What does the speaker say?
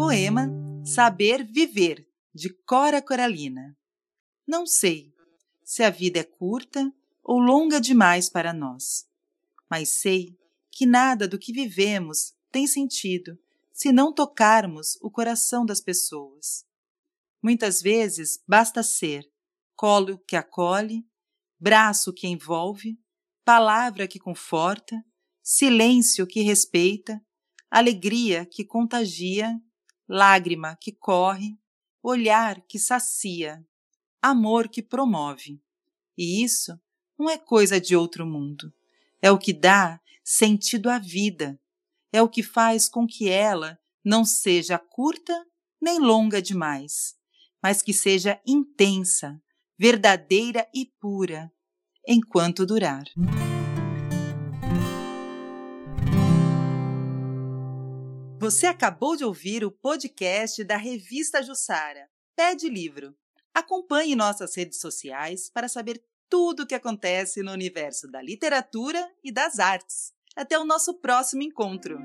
Poema Saber Viver, de Cora Coralina. Não sei se a vida é curta ou longa demais para nós, mas sei que nada do que vivemos tem sentido se não tocarmos o coração das pessoas. Muitas vezes basta ser colo que acolhe, braço que envolve, palavra que conforta, silêncio que respeita, alegria que contagia, lágrima que corre, olhar que sacia, amor que promove. E isso não é coisa de outro mundo. É o que dá sentido à vida. É o que faz com que ela não seja curta nem longa demais, mas que seja intensa, verdadeira e pura, enquanto durar. Você acabou de ouvir o podcast da revista Jussara. Pede livro. Acompanhe nossas redes sociais para saber tudo o que acontece no universo da literatura e das artes. Até o nosso próximo encontro!